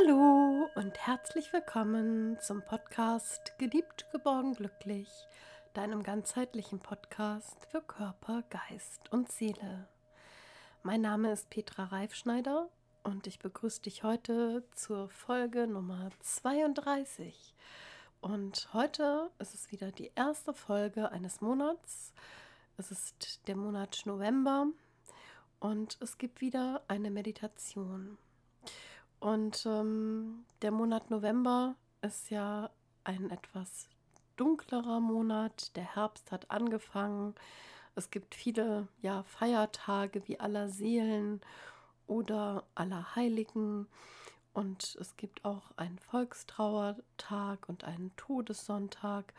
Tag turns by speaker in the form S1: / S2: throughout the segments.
S1: Hallo und herzlich willkommen zum Podcast Geliebt, geborgen, glücklich, deinem ganzheitlichen Podcast für Körper, Geist und Seele. Mein Name ist Petra Reifschneider und ich begrüße dich heute zur Folge Nummer 32. Und heute ist es wieder die erste Folge eines Monats. Es ist der Monat November und es gibt wieder eine Meditation. Und ähm, der Monat November ist ja ein etwas dunklerer Monat. Der Herbst hat angefangen. Es gibt viele ja, Feiertage wie aller Seelen oder aller Heiligen. Und es gibt auch einen Volkstrauertag und einen Todessonntag.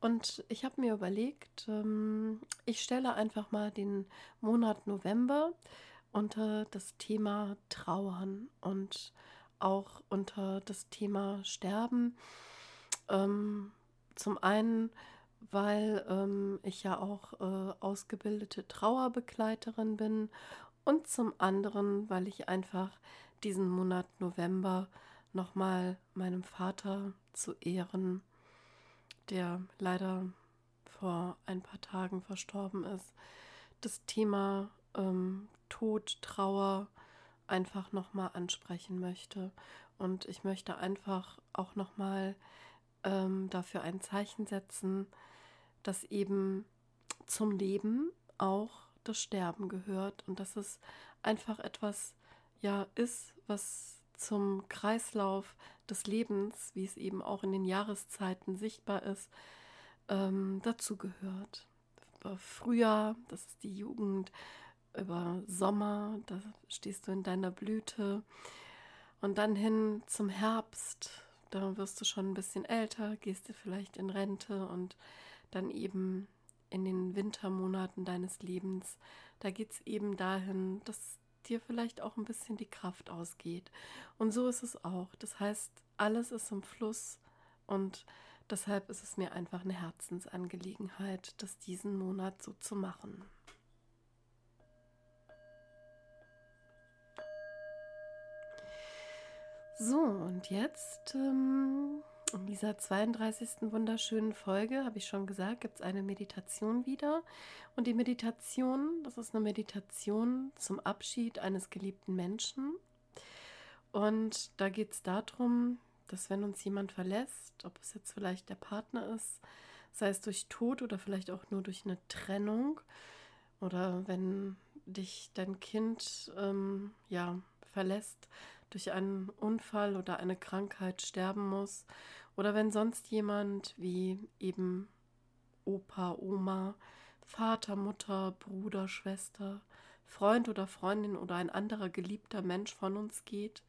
S1: Und ich habe mir überlegt, ähm, ich stelle einfach mal den Monat November unter das Thema Trauern und auch unter das Thema Sterben. Ähm, zum einen, weil ähm, ich ja auch äh, ausgebildete Trauerbegleiterin bin und zum anderen, weil ich einfach diesen Monat November nochmal meinem Vater zu Ehren, der leider vor ein paar Tagen verstorben ist, das Thema ähm, Tod, Trauer einfach nochmal ansprechen möchte. Und ich möchte einfach auch nochmal ähm, dafür ein Zeichen setzen, dass eben zum Leben auch das Sterben gehört und dass es einfach etwas ja ist, was zum Kreislauf des Lebens, wie es eben auch in den Jahreszeiten sichtbar ist, ähm, dazu gehört. Frühjahr, das ist die Jugend, über Sommer, da stehst du in deiner Blüte. Und dann hin zum Herbst, da wirst du schon ein bisschen älter, gehst du vielleicht in Rente und dann eben in den Wintermonaten deines Lebens, da geht es eben dahin, dass dir vielleicht auch ein bisschen die Kraft ausgeht. Und so ist es auch. Das heißt, alles ist im Fluss und deshalb ist es mir einfach eine Herzensangelegenheit, das diesen Monat so zu machen. So, und jetzt ähm, in dieser 32. wunderschönen Folge, habe ich schon gesagt, gibt es eine Meditation wieder. Und die Meditation, das ist eine Meditation zum Abschied eines geliebten Menschen. Und da geht es darum, dass wenn uns jemand verlässt, ob es jetzt vielleicht der Partner ist, sei es durch Tod oder vielleicht auch nur durch eine Trennung, oder wenn dich dein Kind ähm, ja verlässt, durch einen Unfall oder eine Krankheit sterben muss oder wenn sonst jemand wie eben Opa, Oma, Vater, Mutter, Bruder, Schwester, Freund oder Freundin oder ein anderer geliebter Mensch von uns geht,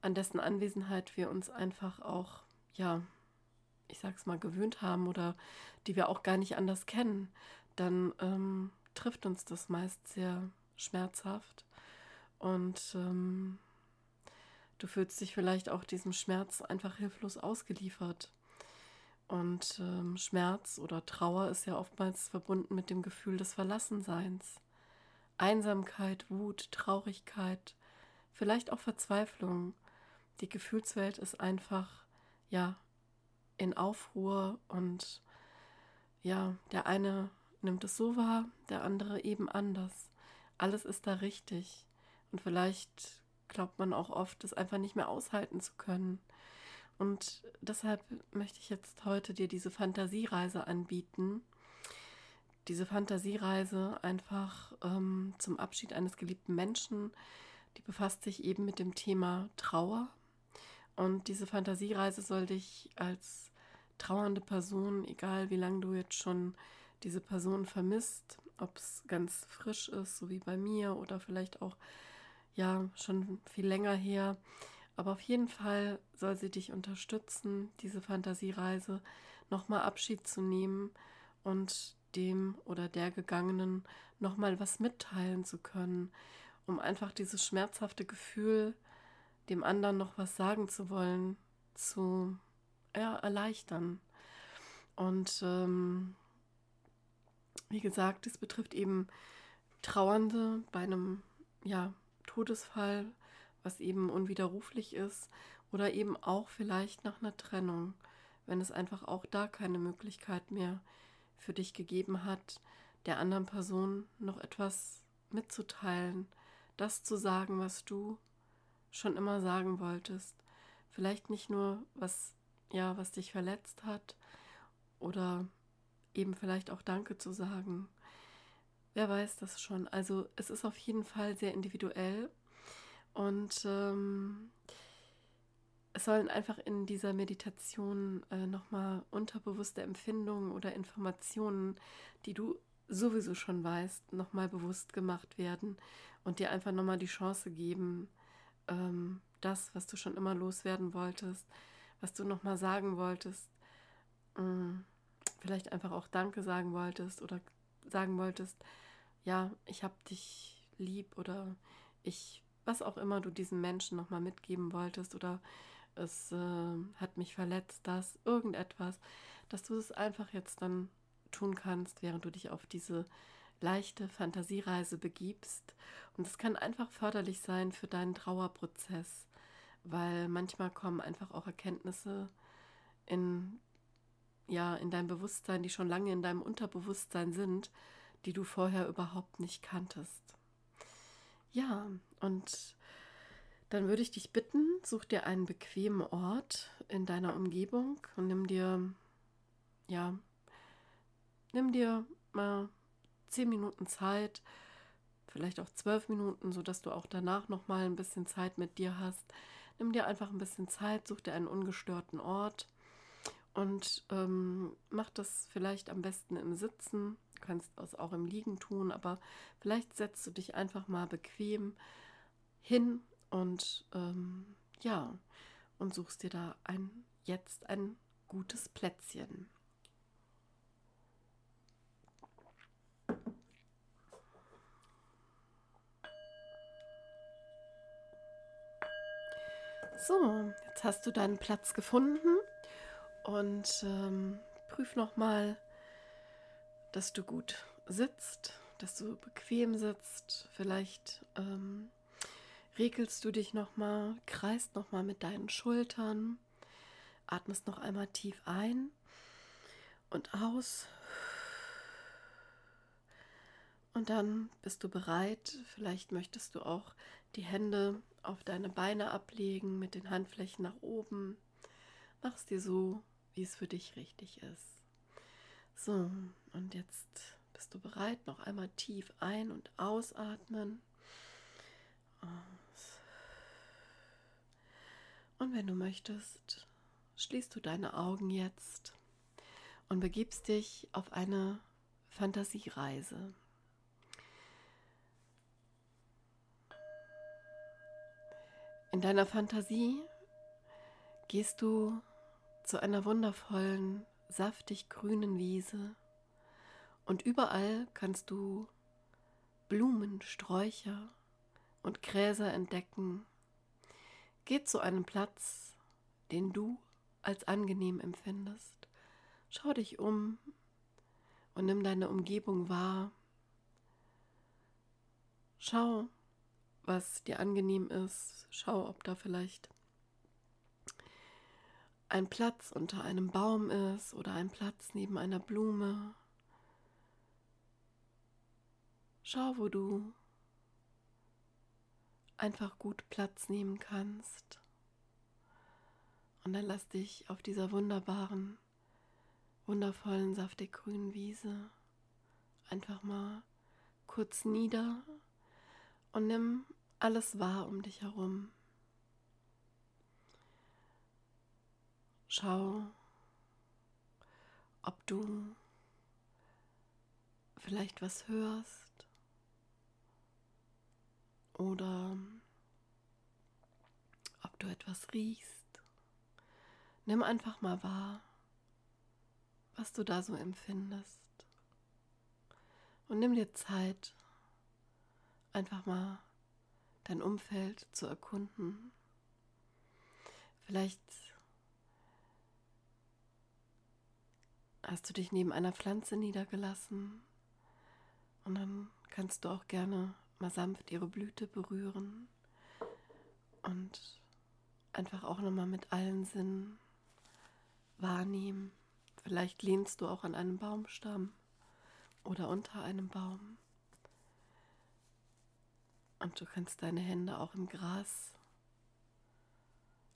S1: an dessen Anwesenheit wir uns einfach auch, ja, ich sag's mal, gewöhnt haben oder die wir auch gar nicht anders kennen, dann ähm, trifft uns das meist sehr schmerzhaft. Und ähm, Du fühlst dich vielleicht auch diesem Schmerz einfach hilflos ausgeliefert. Und ähm, Schmerz oder Trauer ist ja oftmals verbunden mit dem Gefühl des Verlassenseins. Einsamkeit, Wut, Traurigkeit, vielleicht auch Verzweiflung. Die Gefühlswelt ist einfach, ja, in Aufruhr und ja, der eine nimmt es so wahr, der andere eben anders. Alles ist da richtig. Und vielleicht glaubt man auch oft, es einfach nicht mehr aushalten zu können. Und deshalb möchte ich jetzt heute dir diese Fantasiereise anbieten. Diese Fantasiereise einfach ähm, zum Abschied eines geliebten Menschen, die befasst sich eben mit dem Thema Trauer. Und diese Fantasiereise soll dich als trauernde Person, egal wie lange du jetzt schon diese Person vermisst, ob es ganz frisch ist, so wie bei mir, oder vielleicht auch ja schon viel länger her. Aber auf jeden Fall soll sie dich unterstützen, diese Fantasiereise nochmal Abschied zu nehmen und dem oder der Gegangenen nochmal was mitteilen zu können, um einfach dieses schmerzhafte Gefühl, dem anderen noch was sagen zu wollen, zu ja, erleichtern. Und ähm, wie gesagt, es betrifft eben Trauernde bei einem ja, Todesfall, was eben unwiderruflich ist Oder eben auch vielleicht nach einer Trennung, wenn es einfach auch da keine Möglichkeit mehr für dich gegeben hat, der anderen Person noch etwas mitzuteilen, das zu sagen, was du schon immer sagen wolltest. Vielleicht nicht nur, was ja, was dich verletzt hat oder eben vielleicht auch Danke zu sagen. Wer weiß das schon. Also es ist auf jeden Fall sehr individuell und ähm, es sollen einfach in dieser Meditation äh, nochmal unterbewusste Empfindungen oder Informationen, die du sowieso schon weißt, nochmal bewusst gemacht werden und dir einfach nochmal die Chance geben, ähm, das, was du schon immer loswerden wolltest, was du nochmal sagen wolltest, äh, vielleicht einfach auch Danke sagen wolltest oder sagen wolltest, ja, ich habe dich lieb oder ich, was auch immer du diesen Menschen nochmal mitgeben wolltest oder es äh, hat mich verletzt, das, irgendetwas, dass du es einfach jetzt dann tun kannst, während du dich auf diese leichte Fantasiereise begibst. Und es kann einfach förderlich sein für deinen Trauerprozess, weil manchmal kommen einfach auch Erkenntnisse in, ja, in dein Bewusstsein, die schon lange in deinem Unterbewusstsein sind, die du vorher überhaupt nicht kanntest. Ja, und dann würde ich dich bitten, such dir einen bequemen Ort in deiner Umgebung und nimm dir, ja, nimm dir mal zehn Minuten Zeit, vielleicht auch zwölf Minuten, sodass du auch danach noch mal ein bisschen Zeit mit dir hast. Nimm dir einfach ein bisschen Zeit, such dir einen ungestörten Ort und ähm, mach das vielleicht am besten im Sitzen. Du kannst es auch im Liegen tun, aber vielleicht setzt du dich einfach mal bequem hin und ähm, ja, und suchst dir da ein jetzt ein gutes Plätzchen. So, jetzt hast du deinen Platz gefunden und ähm, prüf nochmal, dass du gut sitzt, dass du bequem sitzt. Vielleicht ähm, regelst du dich nochmal, kreist nochmal mit deinen Schultern, atmest noch einmal tief ein und aus. Und dann bist du bereit. Vielleicht möchtest du auch die Hände auf deine Beine ablegen mit den Handflächen nach oben. Mach es dir so, wie es für dich richtig ist. So, und jetzt bist du bereit, noch einmal tief ein- und ausatmen. Und wenn du möchtest, schließt du deine Augen jetzt und begibst dich auf eine Fantasiereise. In deiner Fantasie gehst du zu einer wundervollen, saftig grünen Wiese und überall kannst du Blumen, Sträucher und Gräser entdecken. Geh zu einem Platz, den du als angenehm empfindest. Schau dich um und nimm deine Umgebung wahr. Schau, was dir angenehm ist. Schau, ob da vielleicht ein Platz unter einem Baum ist oder ein Platz neben einer Blume. Schau, wo du einfach gut Platz nehmen kannst. Und dann lass dich auf dieser wunderbaren, wundervollen, saftig grünen Wiese einfach mal kurz nieder und nimm alles wahr um dich herum. Schau, ob du vielleicht was hörst oder ob du etwas riechst. Nimm einfach mal wahr, was du da so empfindest. Und nimm dir Zeit, einfach mal dein Umfeld zu erkunden. Vielleicht hast du dich neben einer Pflanze niedergelassen und dann kannst du auch gerne mal sanft ihre Blüte berühren und einfach auch nochmal mit allen Sinnen wahrnehmen. Vielleicht lehnst du auch an einem Baumstamm oder unter einem Baum. Und du kannst deine Hände auch im Gras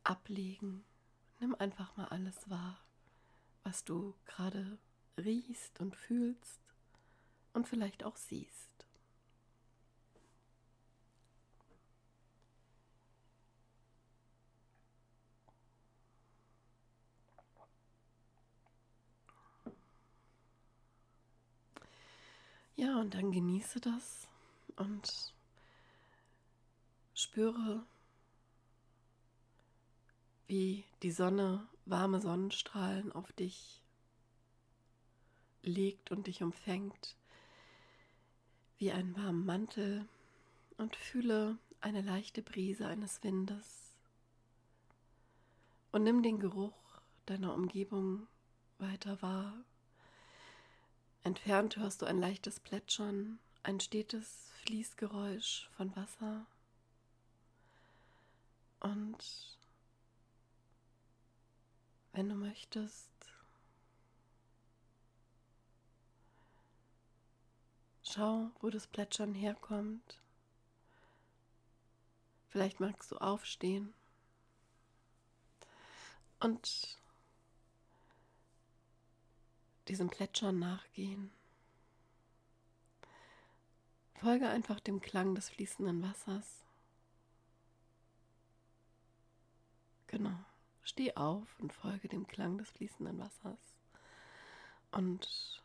S1: ablegen. Nimm einfach mal alles wahr, was du gerade riechst und fühlst und vielleicht auch siehst. Ja, und dann genieße das und spüre, wie die Sonne warme Sonnenstrahlen auf dich legt und dich umfängt, wie einen warmen Mantel und fühle eine leichte Brise eines Windes und nimm den Geruch deiner Umgebung weiter wahr Entfernt hörst du ein leichtes Plätschern, ein stetes Fließgeräusch von Wasser. Und wenn du möchtest, schau, wo das Plätschern herkommt. Vielleicht magst du aufstehen und diesem Plätschern nachgehen. Folge einfach dem Klang des fließenden Wassers. Genau. Steh auf und folge dem Klang des fließenden Wassers. Und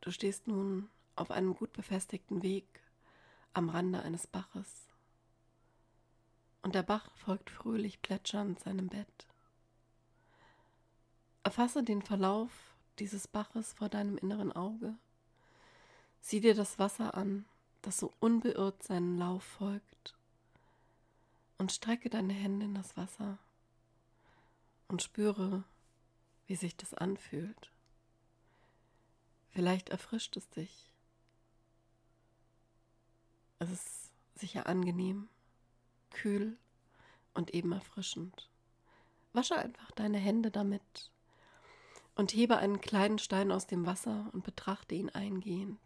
S1: du stehst nun auf einem gut befestigten Weg am Rande eines Baches. Und der Bach folgt fröhlich plätschernd seinem Bett. Erfasse den Verlauf dieses Baches vor deinem inneren Auge. Sieh dir das Wasser an, das so unbeirrt seinen Lauf folgt, und strecke deine Hände in das Wasser und spüre, wie sich das anfühlt. Vielleicht erfrischt es dich. Es ist sicher angenehm, kühl und eben erfrischend. Wasche einfach deine Hände damit und hebe einen kleinen Stein aus dem Wasser und betrachte ihn eingehend.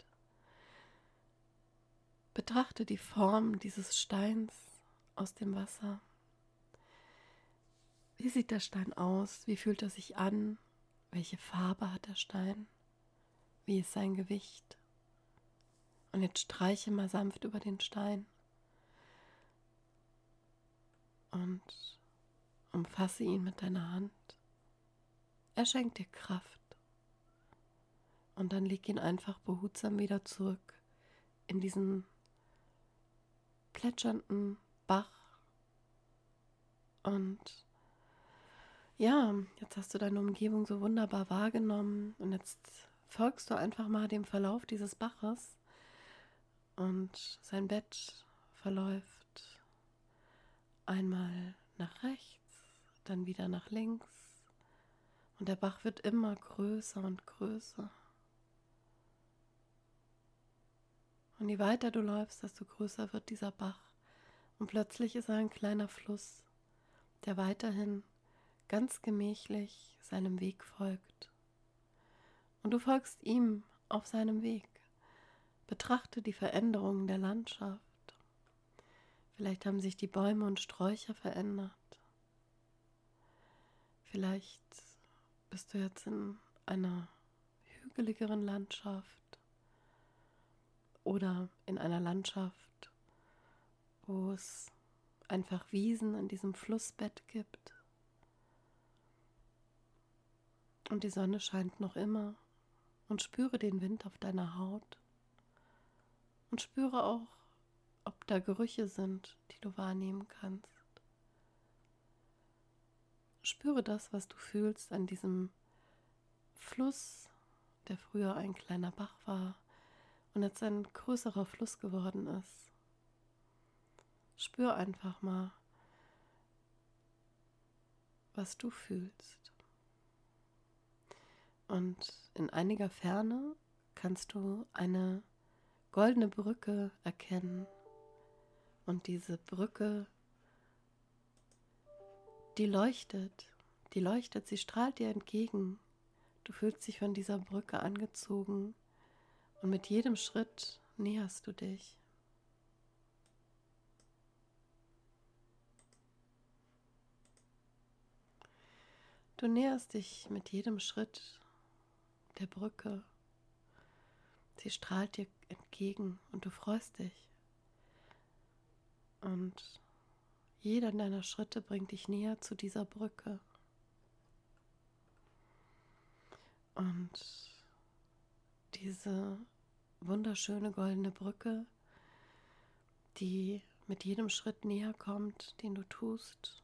S1: Betrachte die Form dieses Steins aus dem Wasser. Wie sieht der Stein aus? Wie fühlt er sich an? Welche Farbe hat der Stein? Wie ist sein Gewicht? Und jetzt streiche mal sanft über den Stein und umfasse ihn mit deiner Hand. Er schenkt dir Kraft. Und dann leg ihn einfach behutsam wieder zurück in diesen plätschernden Bach. Und ja, jetzt hast du deine Umgebung so wunderbar wahrgenommen und jetzt folgst du einfach mal dem Verlauf dieses Baches und sein Bett verläuft einmal nach rechts, dann wieder nach links und der Bach wird immer größer und größer. Und je weiter du läufst, desto größer wird dieser Bach. Und plötzlich ist er ein kleiner Fluss, der weiterhin ganz gemächlich seinem Weg folgt. Und du folgst ihm auf seinem Weg. Betrachte die Veränderungen der Landschaft. Vielleicht haben sich die Bäume und Sträucher verändert. Vielleicht bist du jetzt in einer hügeligeren Landschaft oder in einer Landschaft, wo es einfach Wiesen an diesem Flussbett gibt. Und die Sonne scheint noch immer und spüre den Wind auf deiner Haut und spüre auch, ob da Gerüche sind, die du wahrnehmen kannst. Spüre das, was du fühlst an diesem Fluss, der früher ein kleiner Bach war und jetzt ein größerer Fluss geworden ist. Spür einfach mal, was du fühlst. Und in einiger Ferne kannst du eine goldene Brücke erkennen. Und diese Brücke die leuchtet, die leuchtet, sie strahlt dir entgegen. Du fühlst dich von dieser Brücke angezogen und mit jedem Schritt näherst du dich. Du näherst dich mit jedem Schritt der Brücke. Sie strahlt dir entgegen und du freust dich. Und jeder deiner Schritte bringt dich näher zu dieser Brücke. Und diese wunderschöne goldene Brücke, die mit jedem Schritt näher kommt, den du tust,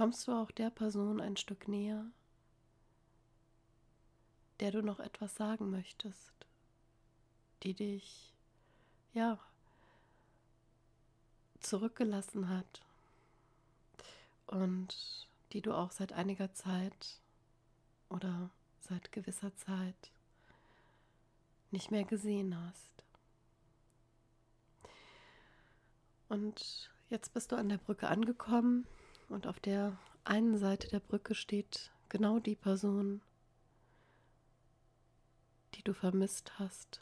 S1: kommst du auch der Person ein Stück näher, der du noch etwas sagen möchtest, die dich, ja, zurückgelassen hat und die du auch seit einiger Zeit oder seit gewisser Zeit nicht mehr gesehen hast. Und jetzt bist du an der Brücke angekommen und auf der einen Seite der Brücke steht genau die Person, die du vermisst hast.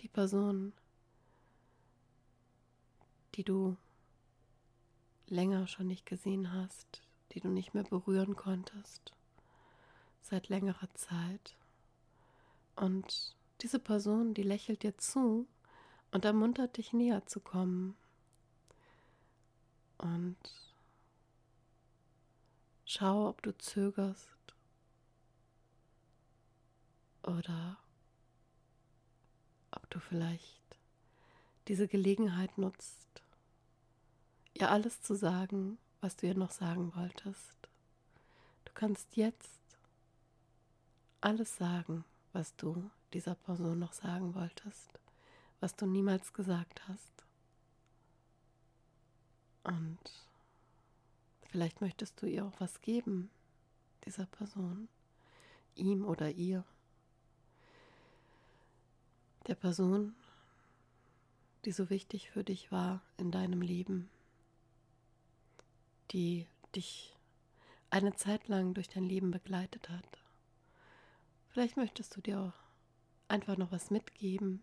S1: Die Person, die du länger schon nicht gesehen hast, die du nicht mehr berühren konntest, seit längerer Zeit. Und diese Person, die lächelt dir zu und ermuntert dich näher zu kommen. Und Schau, ob du zögerst oder ob du vielleicht diese Gelegenheit nutzt, ihr alles zu sagen, was du ihr noch sagen wolltest. Du kannst jetzt alles sagen, was du dieser Person noch sagen wolltest, was du niemals gesagt hast. Und Vielleicht möchtest du ihr auch was geben, dieser Person, ihm oder ihr, der Person, die so wichtig für dich war in deinem Leben, die dich eine Zeit lang durch dein Leben begleitet hat. Vielleicht möchtest du dir auch einfach noch was mitgeben.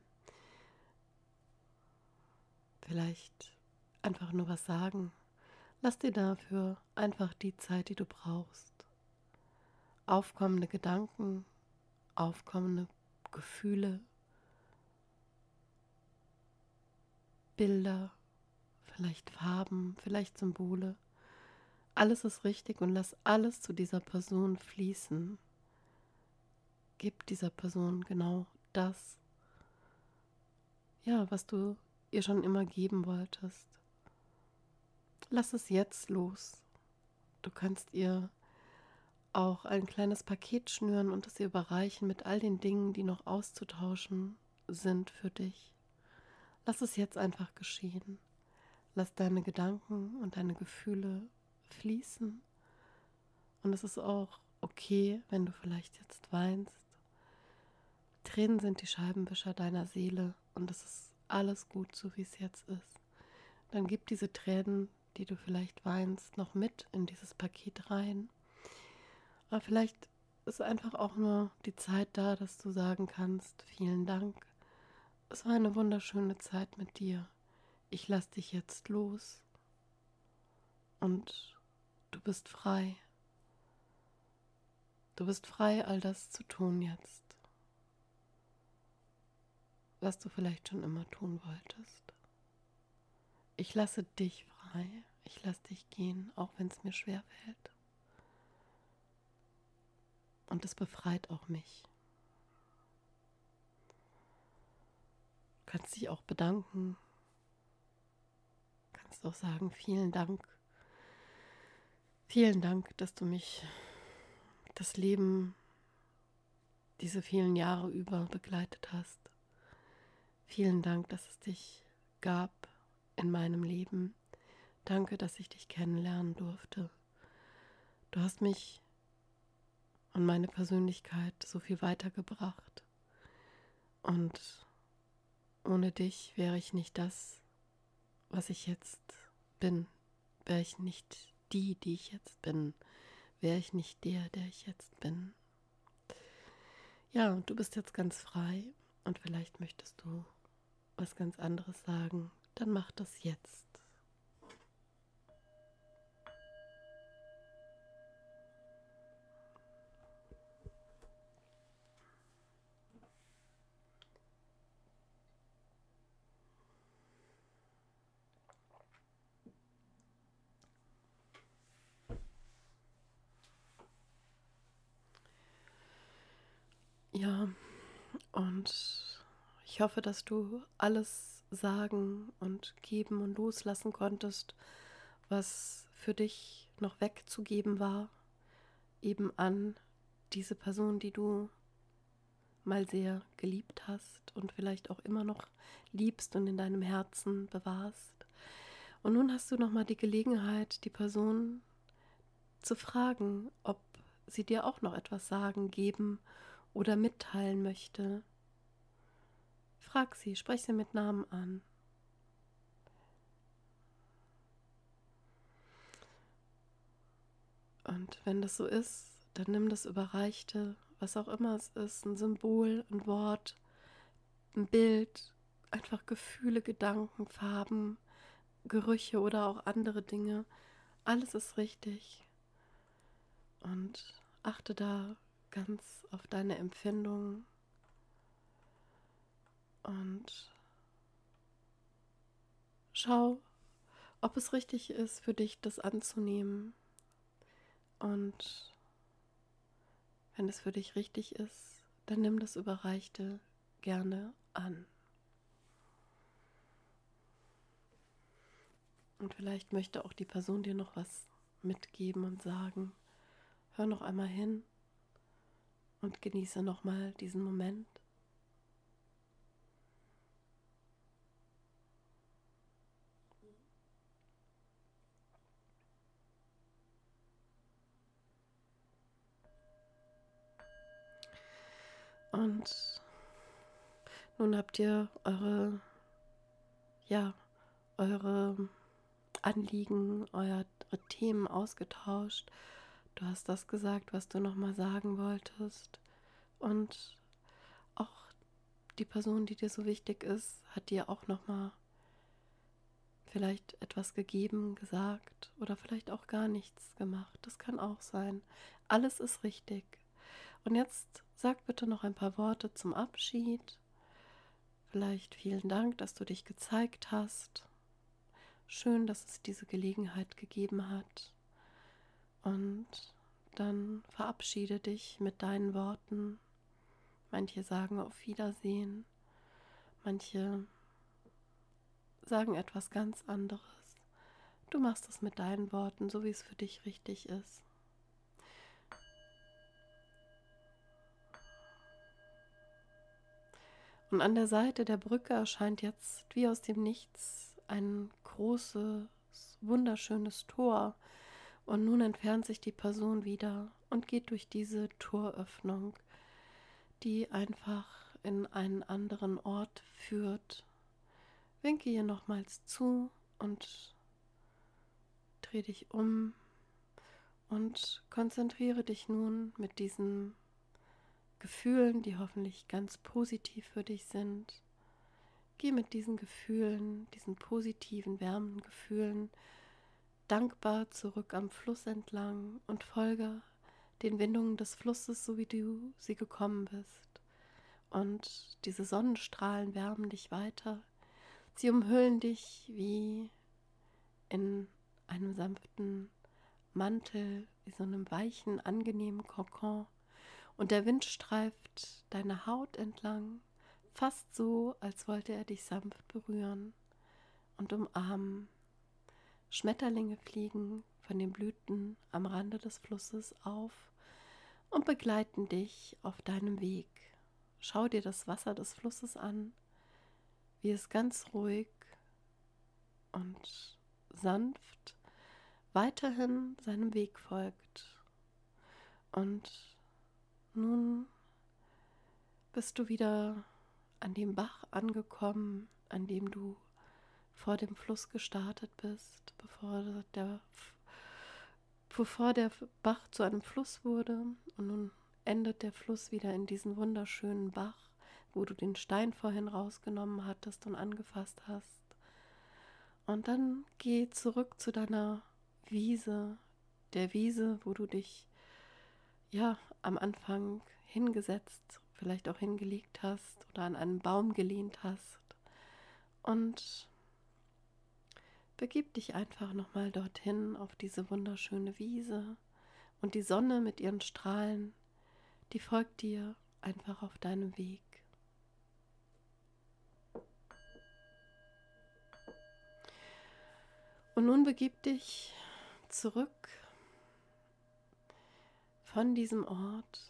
S1: Vielleicht einfach nur was sagen. Lass dir dafür einfach die Zeit, die du brauchst. Aufkommende Gedanken, aufkommende Gefühle, Bilder, vielleicht Farben, vielleicht Symbole. Alles ist richtig und lass alles zu dieser Person fließen. Gib dieser Person genau das, ja, was du ihr schon immer geben wolltest. Lass es jetzt los. Du kannst ihr auch ein kleines Paket schnüren und es ihr überreichen mit all den Dingen, die noch auszutauschen sind für dich. Lass es jetzt einfach geschehen. Lass deine Gedanken und deine Gefühle fließen. Und es ist auch okay, wenn du vielleicht jetzt weinst. Tränen sind die Scheibenwischer deiner Seele und es ist alles gut, so wie es jetzt ist. Dann gib diese Tränen die du vielleicht weinst, noch mit in dieses Paket rein. Aber vielleicht ist einfach auch nur die Zeit da, dass du sagen kannst, vielen Dank. Es war eine wunderschöne Zeit mit dir. Ich lass dich jetzt los. Und du bist frei. Du bist frei, all das zu tun jetzt, was du vielleicht schon immer tun wolltest. Ich lasse dich frei. Ich lasse dich gehen, auch wenn es mir schwer fällt. Und es befreit auch mich. Du kannst dich auch bedanken. Du kannst auch sagen, vielen Dank. Vielen Dank, dass du mich das Leben diese vielen Jahre über begleitet hast. Vielen Dank, dass es dich gab in meinem Leben Danke, dass ich dich kennenlernen durfte. Du hast mich und meine Persönlichkeit so viel weitergebracht. Und ohne dich wäre ich nicht das, was ich jetzt bin, wäre ich nicht die, die ich jetzt bin, wäre ich nicht der, der ich jetzt bin. Ja, und du bist jetzt ganz frei und vielleicht möchtest du was ganz anderes sagen, dann mach das jetzt. Ja, und ich hoffe, dass du alles sagen und geben und loslassen konntest, was für dich noch wegzugeben war, eben an diese Person, die du mal sehr geliebt hast und vielleicht auch immer noch liebst und in deinem Herzen bewahrst. Und nun hast du noch mal die Gelegenheit, die Person zu fragen, ob sie dir auch noch etwas sagen, geben oder mitteilen möchte. Frag sie, sprech sie mit Namen an. Und wenn das so ist, dann nimm das Überreichte, was auch immer es ist, ein Symbol, ein Wort, ein Bild, einfach Gefühle, Gedanken, Farben, Gerüche oder auch andere Dinge. Alles ist richtig. Und achte da ganz auf deine Empfindungen und schau, ob es richtig ist für dich, das anzunehmen. Und wenn es für dich richtig ist, dann nimm das Überreichte gerne an. Und vielleicht möchte auch die Person dir noch was mitgeben und sagen, hör noch einmal hin und genieße nochmal diesen Moment. Und nun habt ihr eure, ja, eure Anliegen, eure Themen ausgetauscht Du hast das gesagt, was du nochmal sagen wolltest. Und auch die Person, die dir so wichtig ist, hat dir auch nochmal vielleicht etwas gegeben, gesagt oder vielleicht auch gar nichts gemacht. Das kann auch sein. Alles ist richtig. Und jetzt sag bitte noch ein paar Worte zum Abschied. Vielleicht vielen Dank, dass du dich gezeigt hast. Schön, dass es diese Gelegenheit gegeben hat. Und dann verabschiede dich mit deinen Worten. Manche sagen auf Wiedersehen, manche sagen etwas ganz anderes. Du machst es mit deinen Worten, so wie es für dich richtig ist. Und an der Seite der Brücke erscheint jetzt wie aus dem Nichts ein großes, wunderschönes Tor, und nun entfernt sich die Person wieder und geht durch diese Toröffnung, die einfach in einen anderen Ort führt. Winke ihr nochmals zu und dreh dich um und konzentriere dich nun mit diesen Gefühlen, die hoffentlich ganz positiv für dich sind. Geh mit diesen Gefühlen, diesen positiven, wärmenden Gefühlen dankbar zurück am Fluss entlang und folge den Windungen des Flusses, so wie du sie gekommen bist. Und diese Sonnenstrahlen wärmen dich weiter. Sie umhüllen dich wie in einem sanften Mantel, wie so einem weichen, angenehmen Kokon. Und der Wind streift deine Haut entlang, fast so, als wollte er dich sanft berühren und umarmen. Schmetterlinge fliegen von den Blüten am Rande des Flusses auf und begleiten dich auf deinem Weg. Schau dir das Wasser des Flusses an, wie es ganz ruhig und sanft weiterhin seinem Weg folgt. Und nun bist du wieder an dem Bach angekommen, an dem du vor dem Fluss gestartet bist, bevor der, bevor der Bach zu einem Fluss wurde. Und nun endet der Fluss wieder in diesen wunderschönen Bach, wo du den Stein vorhin rausgenommen hattest und angefasst hast. Und dann geh zurück zu deiner Wiese, der Wiese, wo du dich ja am Anfang hingesetzt, vielleicht auch hingelegt hast oder an einen Baum gelehnt hast. Und begib dich einfach nochmal dorthin auf diese wunderschöne Wiese und die Sonne mit ihren Strahlen, die folgt dir einfach auf deinem Weg. Und nun begib dich zurück von diesem Ort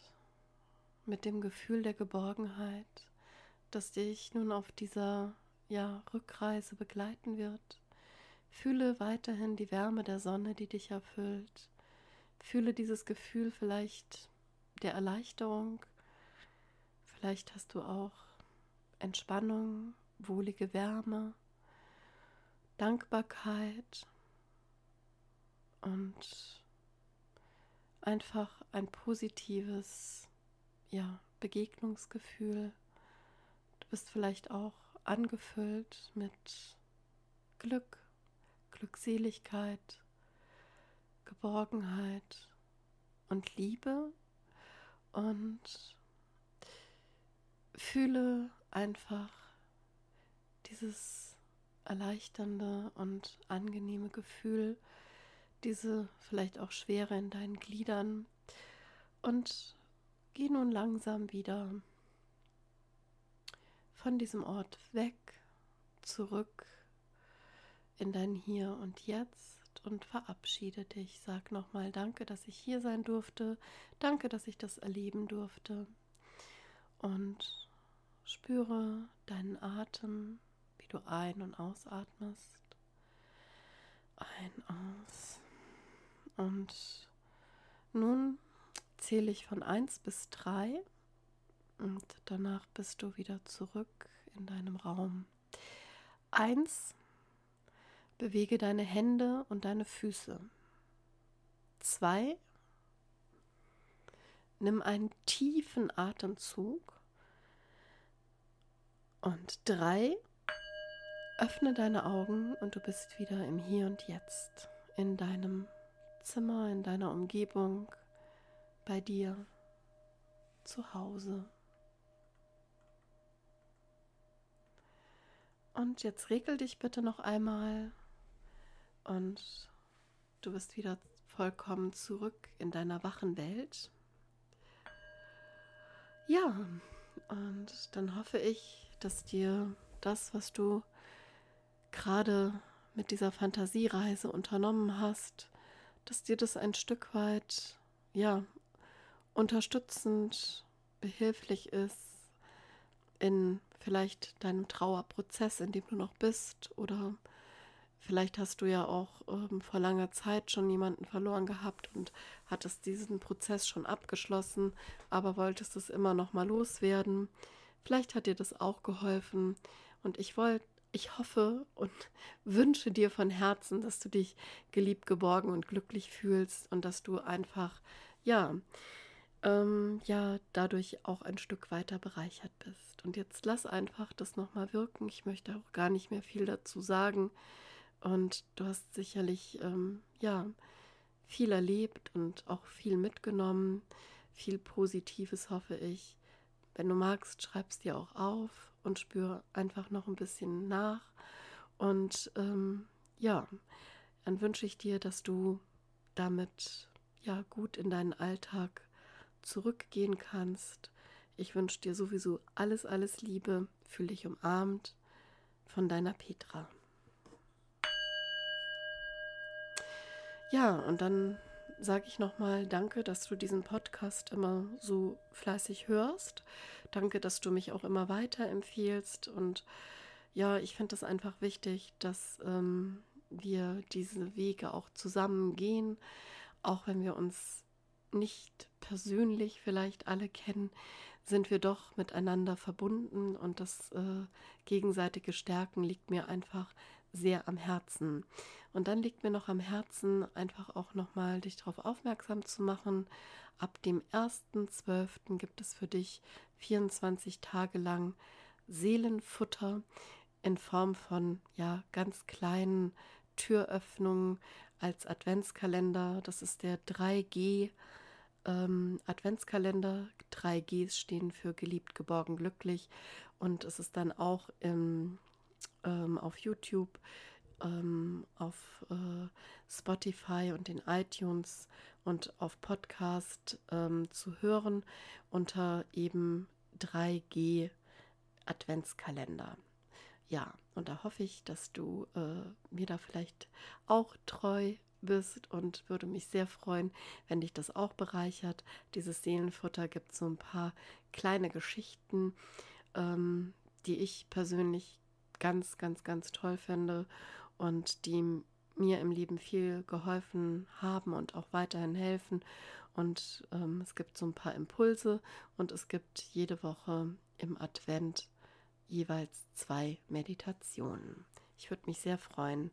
S1: mit dem Gefühl der Geborgenheit, das dich nun auf dieser ja, Rückreise begleiten wird. Fühle weiterhin die Wärme der Sonne, die dich erfüllt. Fühle dieses Gefühl vielleicht der Erleichterung. Vielleicht hast du auch Entspannung, wohlige Wärme, Dankbarkeit und einfach ein positives ja, Begegnungsgefühl. Du bist vielleicht auch angefüllt mit Glück, Glückseligkeit, Geborgenheit und Liebe und fühle einfach dieses erleichternde und angenehme Gefühl, diese vielleicht auch Schwere in deinen Gliedern und geh nun langsam wieder von diesem Ort weg, zurück in dein Hier und Jetzt und verabschiede dich. Sag nochmal Danke, dass ich hier sein durfte. Danke, dass ich das erleben durfte. Und spüre deinen Atem, wie du ein- und ausatmest. Ein, aus. Und nun zähle ich von 1 bis 3 und danach bist du wieder zurück in deinem Raum. 1. Bewege deine Hände und deine Füße. 2. Nimm einen tiefen Atemzug. Und 3. Öffne deine Augen und du bist wieder im Hier und Jetzt, in deinem Zimmer, in deiner Umgebung, bei dir zu Hause. Und jetzt regel dich bitte noch einmal und du bist wieder vollkommen zurück in deiner wachen Welt. Ja, und dann hoffe ich, dass dir das, was du gerade mit dieser Fantasiereise unternommen hast, dass dir das ein Stück weit, ja, unterstützend, behilflich ist in vielleicht deinem Trauerprozess, in dem du noch bist oder vielleicht hast du ja auch ähm, vor langer Zeit schon jemanden verloren gehabt und hattest diesen Prozess schon abgeschlossen, aber wolltest es immer noch mal loswerden. Vielleicht hat dir das auch geholfen und ich wollte ich hoffe und wünsche dir von Herzen, dass du dich geliebt, geborgen und glücklich fühlst und dass du einfach, ja, ähm, ja, dadurch auch ein Stück weiter bereichert bist. Und jetzt lass einfach das nochmal wirken. Ich möchte auch gar nicht mehr viel dazu sagen. Und du hast sicherlich, ähm, ja, viel erlebt und auch viel mitgenommen. Viel Positives, hoffe ich. Wenn du magst, schreib es dir auch auf und spür einfach noch ein bisschen nach. Und ähm, ja, dann wünsche ich dir, dass du damit ja gut in deinen Alltag zurückgehen kannst. Ich wünsche dir sowieso alles, alles Liebe. Fühl dich umarmt von deiner Petra. Ja, und dann sage ich nochmal Danke, dass du diesen Podcast immer so fleißig hörst. Danke, dass du mich auch immer weiterempfiehlst. Und ja, ich finde es einfach wichtig, dass ähm, wir diese Wege auch zusammen gehen, auch wenn wir uns nicht persönlich vielleicht alle kennen, sind wir doch miteinander verbunden und das äh, gegenseitige Stärken liegt mir einfach sehr am Herzen. Und dann liegt mir noch am Herzen, einfach auch nochmal dich darauf aufmerksam zu machen. Ab dem 1.12. gibt es für dich 24 Tage lang Seelenfutter in Form von ja ganz kleinen Türöffnungen als Adventskalender. Das ist der 3G ähm, Adventskalender. 3Gs stehen für geliebt, geborgen, glücklich. Und es ist dann auch im, ähm, auf YouTube, ähm, auf äh, Spotify und den iTunes und auf Podcast ähm, zu hören unter eben 3G Adventskalender. Ja, und da hoffe ich, dass du äh, mir da vielleicht auch treu bist und würde mich sehr freuen, wenn dich das auch bereichert. Dieses Seelenfutter gibt so ein paar kleine Geschichten, ähm, die ich persönlich ganz, ganz, ganz toll finde und die mir im Leben viel geholfen haben und auch weiterhin helfen. Und ähm, es gibt so ein paar Impulse und es gibt jede Woche im Advent jeweils zwei Meditationen. Ich würde mich sehr freuen,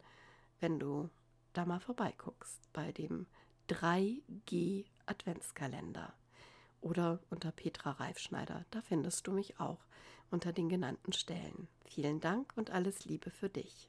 S1: wenn du da mal vorbeiguckst bei dem 3G Adventskalender oder unter Petra Reifschneider. Da findest du mich auch unter den genannten Stellen. Vielen Dank und alles Liebe für dich.